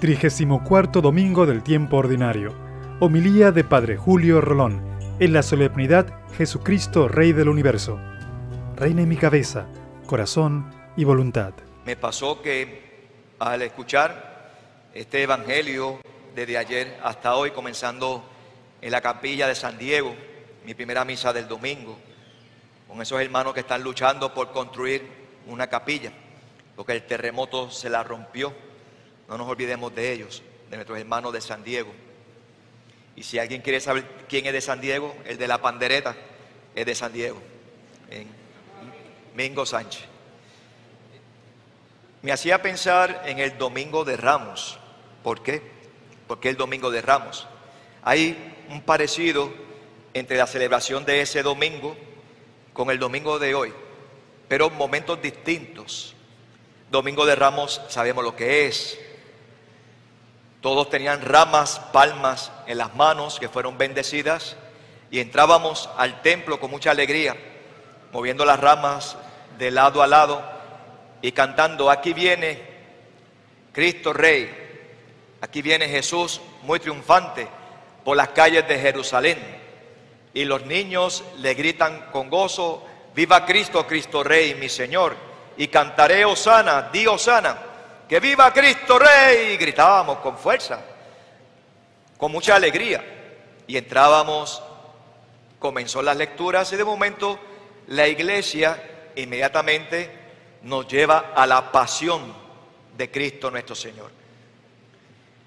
34 domingo del tiempo ordinario. Homilía de Padre Julio Rolón, en la solemnidad Jesucristo, Rey del Universo. Reina en mi cabeza, corazón y voluntad. Me pasó que al escuchar este Evangelio desde ayer hasta hoy, comenzando en la capilla de San Diego, mi primera misa del domingo, con esos hermanos que están luchando por construir una capilla, porque el terremoto se la rompió no nos olvidemos de ellos, de nuestros hermanos de San Diego. Y si alguien quiere saber quién es de San Diego, el de la pandereta es de San Diego, en Mingo Sánchez. Me hacía pensar en el Domingo de Ramos. ¿Por qué? Porque el Domingo de Ramos. Hay un parecido entre la celebración de ese domingo con el domingo de hoy, pero momentos distintos. Domingo de Ramos sabemos lo que es, todos tenían ramas, palmas en las manos que fueron bendecidas y entrábamos al templo con mucha alegría, moviendo las ramas de lado a lado y cantando, aquí viene Cristo Rey, aquí viene Jesús muy triunfante por las calles de Jerusalén. Y los niños le gritan con gozo, viva Cristo, Cristo Rey, mi Señor. Y cantaré Osana, di Osana que viva Cristo Rey, gritábamos con fuerza, con mucha alegría. Y entrábamos, comenzó las lecturas y de momento la iglesia inmediatamente nos lleva a la pasión de Cristo nuestro Señor.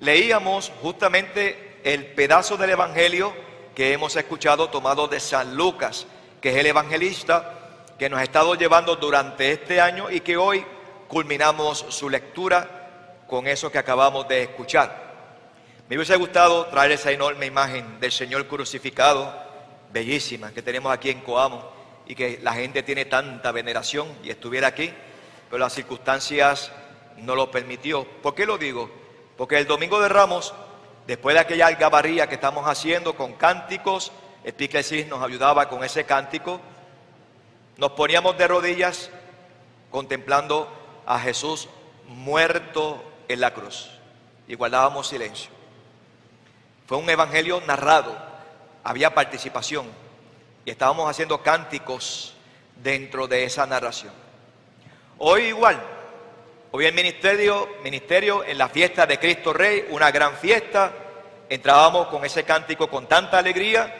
Leíamos justamente el pedazo del Evangelio que hemos escuchado tomado de San Lucas, que es el evangelista que nos ha estado llevando durante este año y que hoy culminamos su lectura con eso que acabamos de escuchar. Me hubiese gustado traer esa enorme imagen del Señor crucificado, bellísima, que tenemos aquí en Coamo y que la gente tiene tanta veneración y estuviera aquí, pero las circunstancias no lo permitió. ¿Por qué lo digo? Porque el domingo de Ramos, después de aquella algabarría que estamos haciendo con cánticos, el nos ayudaba con ese cántico, nos poníamos de rodillas contemplando a Jesús muerto en la cruz y guardábamos silencio. Fue un evangelio narrado, había participación y estábamos haciendo cánticos dentro de esa narración. Hoy igual, hoy el ministerio, ministerio en la fiesta de Cristo Rey, una gran fiesta, entrábamos con ese cántico con tanta alegría,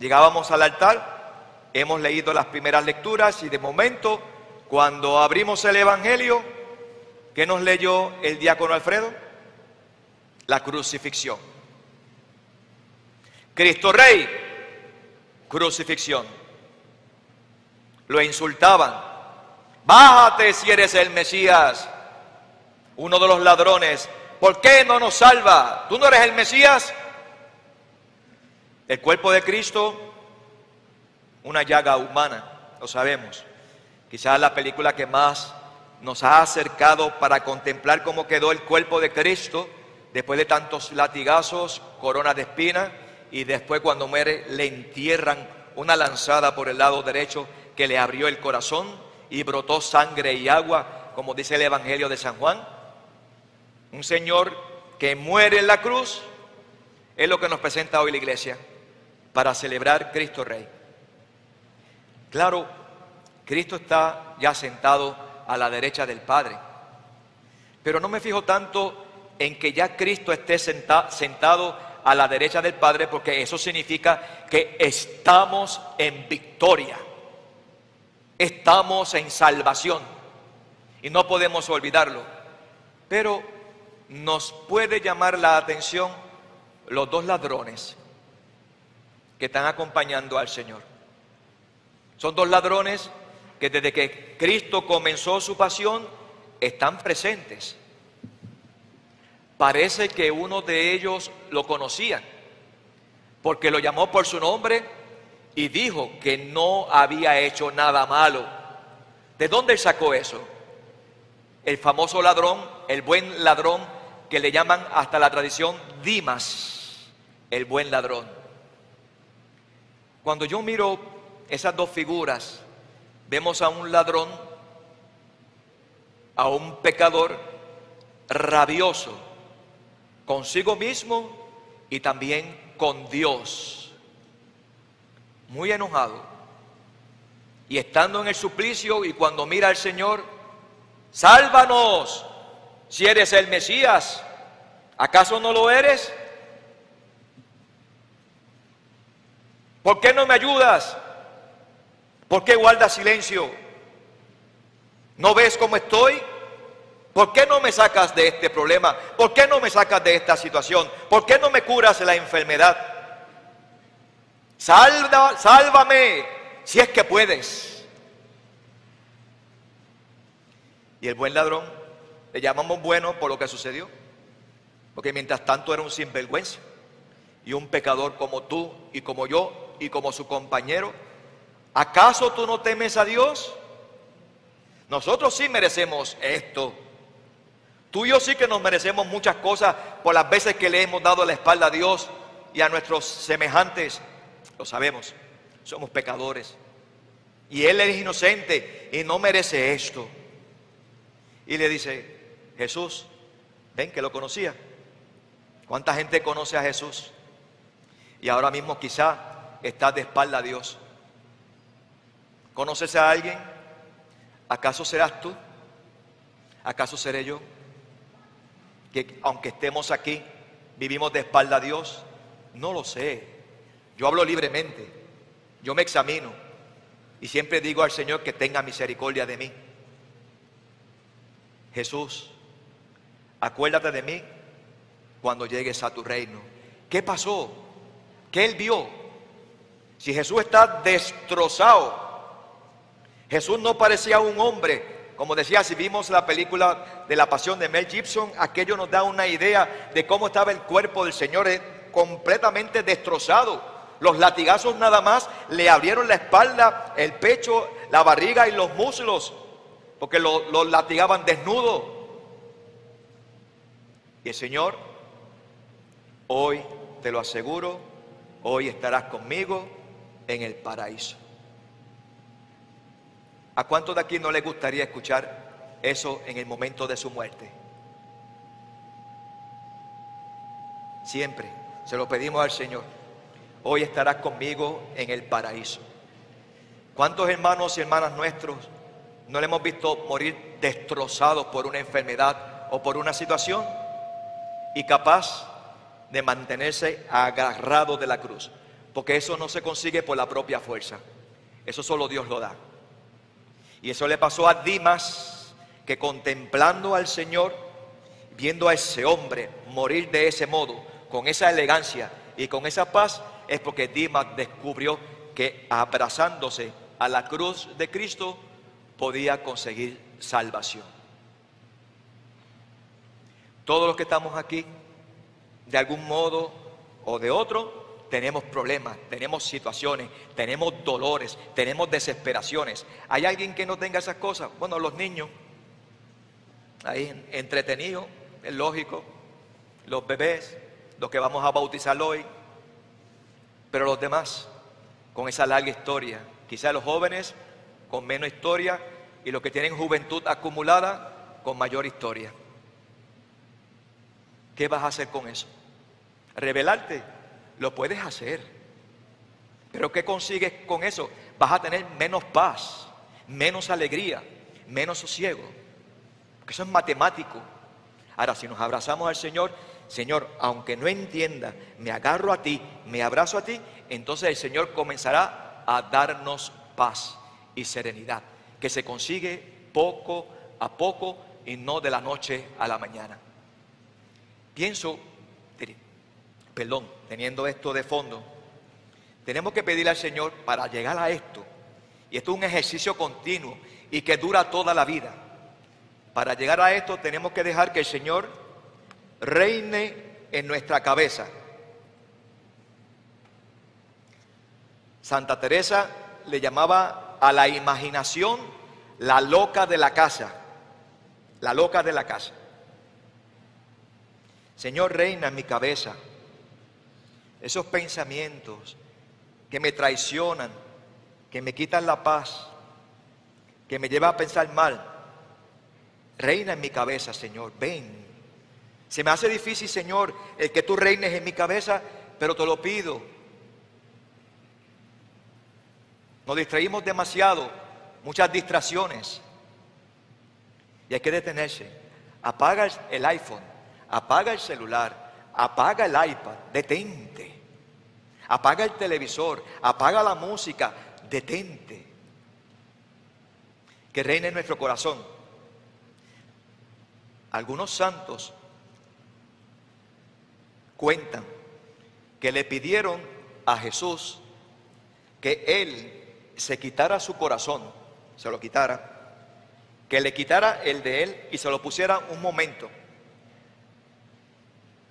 llegábamos al altar, hemos leído las primeras lecturas y de momento cuando abrimos el Evangelio, ¿qué nos leyó el diácono Alfredo? La crucifixión. Cristo Rey, crucifixión. Lo insultaban. Bájate si eres el Mesías. Uno de los ladrones, ¿por qué no nos salva? ¿Tú no eres el Mesías? El cuerpo de Cristo, una llaga humana, lo sabemos. Quizás la película que más nos ha acercado para contemplar cómo quedó el cuerpo de Cristo después de tantos latigazos, corona de espina, y después cuando muere le entierran una lanzada por el lado derecho que le abrió el corazón y brotó sangre y agua, como dice el Evangelio de San Juan. Un Señor que muere en la cruz es lo que nos presenta hoy la iglesia para celebrar Cristo Rey. Claro, Cristo está ya sentado a la derecha del Padre. Pero no me fijo tanto en que ya Cristo esté sentado a la derecha del Padre, porque eso significa que estamos en victoria, estamos en salvación, y no podemos olvidarlo. Pero nos puede llamar la atención los dos ladrones que están acompañando al Señor. Son dos ladrones que desde que Cristo comenzó su pasión están presentes. Parece que uno de ellos lo conocía, porque lo llamó por su nombre y dijo que no había hecho nada malo. ¿De dónde sacó eso? El famoso ladrón, el buen ladrón, que le llaman hasta la tradición Dimas, el buen ladrón. Cuando yo miro esas dos figuras, vemos a un ladrón, a un pecador rabioso, consigo mismo y también con Dios. Muy enojado. Y estando en el suplicio y cuando mira al Señor, sálvanos si eres el Mesías. ¿Acaso no lo eres? ¿Por qué no me ayudas? ¿Por qué guardas silencio? ¿No ves cómo estoy? ¿Por qué no me sacas de este problema? ¿Por qué no me sacas de esta situación? ¿Por qué no me curas la enfermedad? Sálvame si es que puedes. Y el buen ladrón, le llamamos bueno por lo que sucedió, porque mientras tanto era un sinvergüenza y un pecador como tú y como yo y como su compañero. ¿Acaso tú no temes a Dios? Nosotros sí merecemos esto. Tú y yo sí que nos merecemos muchas cosas por las veces que le hemos dado la espalda a Dios y a nuestros semejantes. Lo sabemos, somos pecadores. Y Él es inocente y no merece esto. Y le dice, Jesús, ven que lo conocía. ¿Cuánta gente conoce a Jesús? Y ahora mismo quizá está de espalda a Dios. ¿Conoces a alguien? ¿Acaso serás tú? ¿Acaso seré yo? Que aunque estemos aquí, vivimos de espalda a Dios. No lo sé. Yo hablo libremente. Yo me examino. Y siempre digo al Señor que tenga misericordia de mí. Jesús, acuérdate de mí cuando llegues a tu reino. ¿Qué pasó? ¿Qué él vio? Si Jesús está destrozado, Jesús no parecía un hombre. Como decía, si vimos la película de la pasión de Mel Gibson, aquello nos da una idea de cómo estaba el cuerpo del Señor eh, completamente destrozado. Los latigazos nada más le abrieron la espalda, el pecho, la barriga y los muslos, porque los lo latigaban desnudo. Y el Señor, hoy te lo aseguro, hoy estarás conmigo en el paraíso. ¿A cuántos de aquí no les gustaría escuchar eso en el momento de su muerte? Siempre se lo pedimos al Señor. Hoy estarás conmigo en el paraíso. ¿Cuántos hermanos y hermanas nuestros no le hemos visto morir destrozados por una enfermedad o por una situación y capaz de mantenerse agarrado de la cruz? Porque eso no se consigue por la propia fuerza. Eso solo Dios lo da. Y eso le pasó a Dimas, que contemplando al Señor, viendo a ese hombre morir de ese modo, con esa elegancia y con esa paz, es porque Dimas descubrió que abrazándose a la cruz de Cristo podía conseguir salvación. Todos los que estamos aquí, de algún modo o de otro, tenemos problemas, tenemos situaciones, tenemos dolores, tenemos desesperaciones. ¿Hay alguien que no tenga esas cosas? Bueno, los niños, ahí entretenidos, es lógico, los bebés, los que vamos a bautizar hoy, pero los demás, con esa larga historia. Quizá los jóvenes con menos historia y los que tienen juventud acumulada con mayor historia. ¿Qué vas a hacer con eso? ¿Revelarte? Lo puedes hacer. Pero ¿qué consigues con eso? Vas a tener menos paz, menos alegría, menos sosiego. Porque eso es matemático. Ahora, si nos abrazamos al Señor, Señor, aunque no entienda, me agarro a ti, me abrazo a ti, entonces el Señor comenzará a darnos paz y serenidad, que se consigue poco a poco y no de la noche a la mañana. Pienso, perdón, teniendo esto de fondo, tenemos que pedirle al Señor para llegar a esto, y esto es un ejercicio continuo y que dura toda la vida. Para llegar a esto tenemos que dejar que el Señor reine en nuestra cabeza. Santa Teresa le llamaba a la imaginación la loca de la casa, la loca de la casa. Señor, reina en mi cabeza esos pensamientos que me traicionan, que me quitan la paz, que me llevan a pensar mal. Reina en mi cabeza, Señor, ven. Se me hace difícil, Señor, el que tú reines en mi cabeza, pero te lo pido. Nos distraímos demasiado, muchas distracciones. Y hay que detenerse. Apaga el iPhone, apaga el celular, apaga el iPad, detente. Apaga el televisor, apaga la música, detente. Que reine en nuestro corazón. Algunos santos cuentan que le pidieron a Jesús que él se quitara su corazón, se lo quitara, que le quitara el de él y se lo pusiera un momento.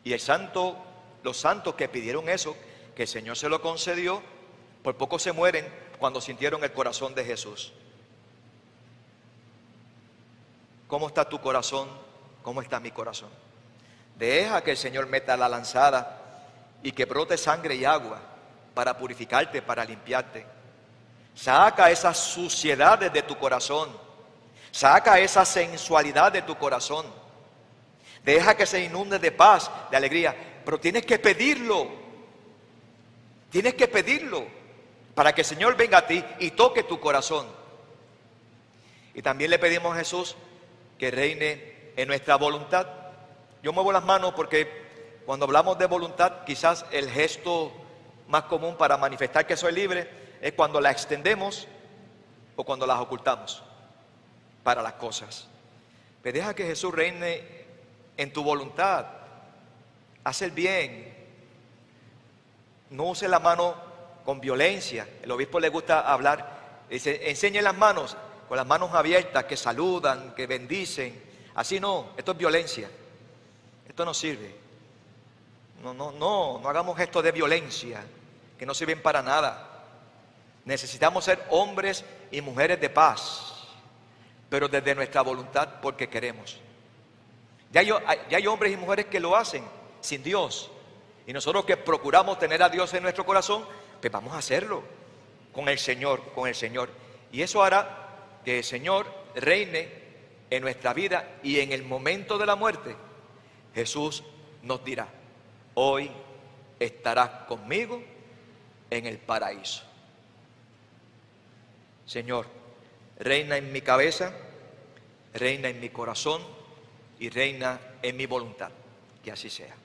Y el santo, los santos que pidieron eso, que el Señor se lo concedió, por poco se mueren cuando sintieron el corazón de Jesús. ¿Cómo está tu corazón? ¿Cómo está mi corazón? Deja que el Señor meta la lanzada y que brote sangre y agua para purificarte, para limpiarte. Saca esas suciedades de tu corazón. Saca esa sensualidad de tu corazón. Deja que se inunde de paz, de alegría. Pero tienes que pedirlo. Tienes que pedirlo para que el Señor venga a ti y toque tu corazón. Y también le pedimos a Jesús que reine en nuestra voluntad. Yo muevo las manos porque cuando hablamos de voluntad, quizás el gesto más común para manifestar que soy libre es cuando la extendemos o cuando las ocultamos para las cosas. Pero deja que Jesús reine en tu voluntad. Haz el bien. No use la mano con violencia. El obispo le gusta hablar. Dice, enseñe las manos con las manos abiertas, que saludan, que bendicen. Así no, esto es violencia. Esto no sirve. No, no, no, no hagamos gestos de violencia que no sirven para nada. Necesitamos ser hombres y mujeres de paz, pero desde nuestra voluntad porque queremos. Ya hay, ya hay hombres y mujeres que lo hacen sin Dios. Y nosotros que procuramos tener a Dios en nuestro corazón, pues vamos a hacerlo con el Señor, con el Señor. Y eso hará que el Señor reine en nuestra vida y en el momento de la muerte Jesús nos dirá, hoy estarás conmigo en el paraíso. Señor, reina en mi cabeza, reina en mi corazón y reina en mi voluntad. Que así sea.